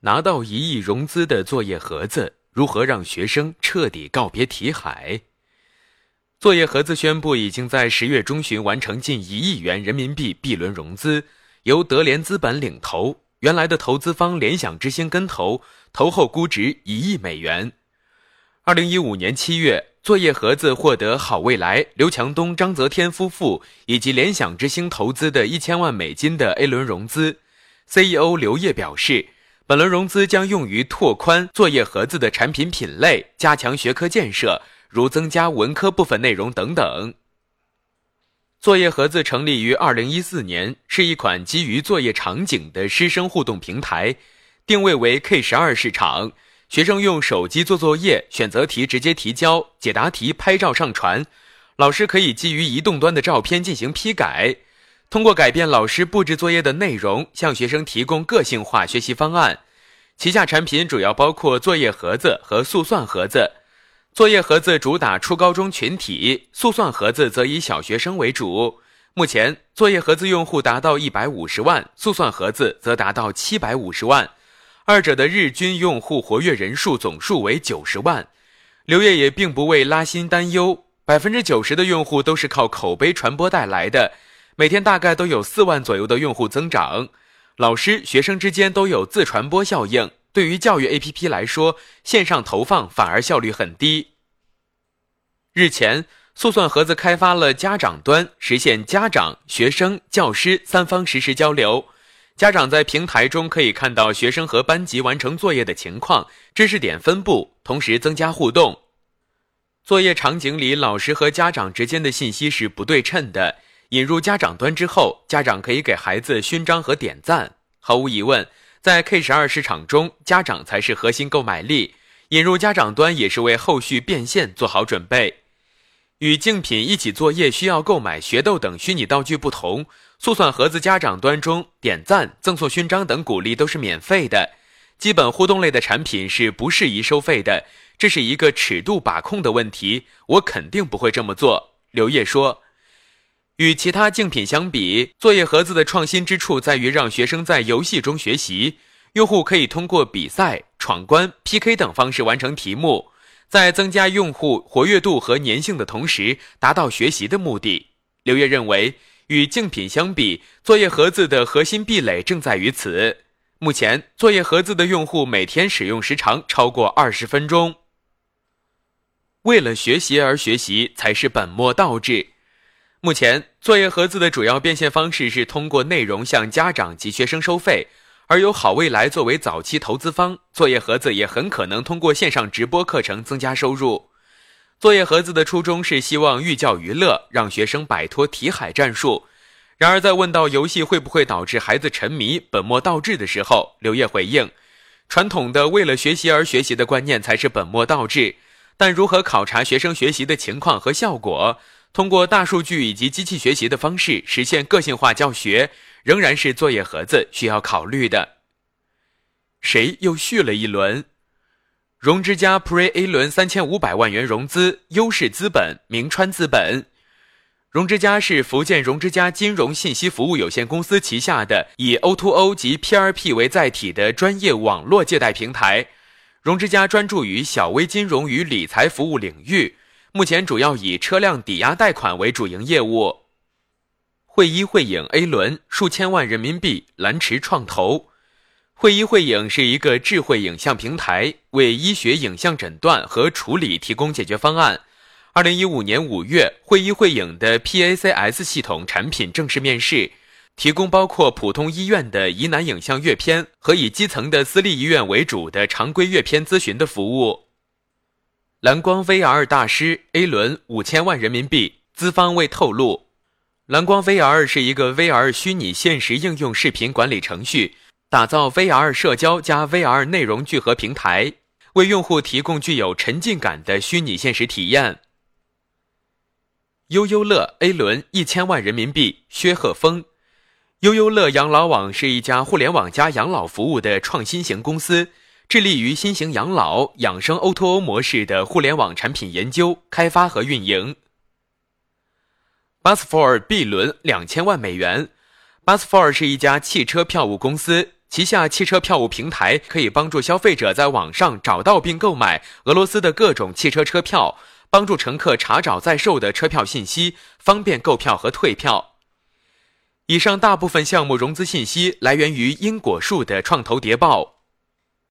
拿到一亿融资的作业盒子，如何让学生彻底告别题海？作业盒子宣布，已经在十月中旬完成近一亿元人民币 B 轮融资，由德联资本领投，原来的投资方联想之星跟投，投后估值一亿美元。二零一五年七月，作业盒子获得好未来、刘强东、张泽天夫妇以及联想之星投资的一千万美金的 A 轮融资。CEO 刘烨表示。本轮融资将用于拓宽作业盒子的产品品类，加强学科建设，如增加文科部分内容等等。作业盒子成立于二零一四年，是一款基于作业场景的师生互动平台，定位为 K 十二市场。学生用手机做作业，选择题直接提交，解答题拍照上传，老师可以基于移动端的照片进行批改。通过改变老师布置作业的内容，向学生提供个性化学习方案。旗下产品主要包括作业盒子和速算盒子。作业盒子主打初高中群体，速算盒子则以小学生为主。目前，作业盒子用户达到一百五十万，速算盒子则达到七百五十万，二者的日均用户活跃人数总数为九十万。刘烨也并不为拉新担忧，百分之九十的用户都是靠口碑传播带来的。每天大概都有四万左右的用户增长，老师、学生之间都有自传播效应。对于教育 APP 来说，线上投放反而效率很低。日前，速算盒子开发了家长端，实现家长、学生、教师三方实时交流。家长在平台中可以看到学生和班级完成作业的情况、知识点分布，同时增加互动。作业场景里，老师和家长之间的信息是不对称的。引入家长端之后，家长可以给孩子勋章和点赞。毫无疑问，在 K 十二市场中，家长才是核心购买力。引入家长端也是为后续变现做好准备。与竞品一起作业需要购买学豆等虚拟道具不同，速算盒子家长端中点赞、赠送勋章等鼓励都是免费的。基本互动类的产品是不适宜收费的，这是一个尺度把控的问题。我肯定不会这么做。刘烨说。与其他竞品相比，作业盒子的创新之处在于让学生在游戏中学习。用户可以通过比赛、闯关、PK 等方式完成题目，在增加用户活跃度和粘性的同时，达到学习的目的。刘烨认为，与竞品相比，作业盒子的核心壁垒正在于此。目前，作业盒子的用户每天使用时长超过二十分钟。为了学习而学习，才是本末倒置。目前，作业盒子的主要变现方式是通过内容向家长及学生收费，而有好未来作为早期投资方，作业盒子也很可能通过线上直播课程增加收入。作业盒子的初衷是希望寓教于乐，让学生摆脱题海战术。然而，在问到游戏会不会导致孩子沉迷、本末倒置的时候，刘烨回应：传统的为了学习而学习的观念才是本末倒置，但如何考察学生学习的情况和效果？通过大数据以及机器学习的方式实现个性化教学，仍然是作业盒子需要考虑的。谁又续了一轮？融之家 Pre A 轮三千五百万元融资，优势资本明川资本。融之家是福建融之家金融信息服务有限公司旗下的以 O2O 及 PRP 为载体的专业网络借贷平台。融之家专注于小微金融与理财服务领域。目前主要以车辆抵押贷款为主营业务。汇一汇影 A 轮数千万人民币蓝驰创投。汇一汇影是一个智慧影像平台，为医学影像诊断和处理提供解决方案。二零一五年五月，汇一汇影的 PACS 系统产品正式面世，提供包括普通医院的疑难影像阅片和以基层的私立医院为主的常规阅片咨询的服务。蓝光 VR 大师 A 轮五千万人民币，资方未透露。蓝光 VR 是一个 VR 虚拟现实应用视频管理程序，打造 VR 社交加 VR 内容聚合平台，为用户提供具有沉浸感的虚拟现实体验。悠悠乐 A 轮一千万人民币，薛鹤峰。悠悠乐养老网是一家互联网加养老服务的创新型公司。致力于新型养老养生 O2O 模式的互联网产品研究、开发和运营。Busfor B 轮两千万美元。Busfor 是一家汽车票务公司，旗下汽车票务平台可以帮助消费者在网上找到并购买俄罗斯的各种汽车车票，帮助乘客查找在售的车票信息，方便购票和退票。以上大部分项目融资信息来源于因果树的创投谍报。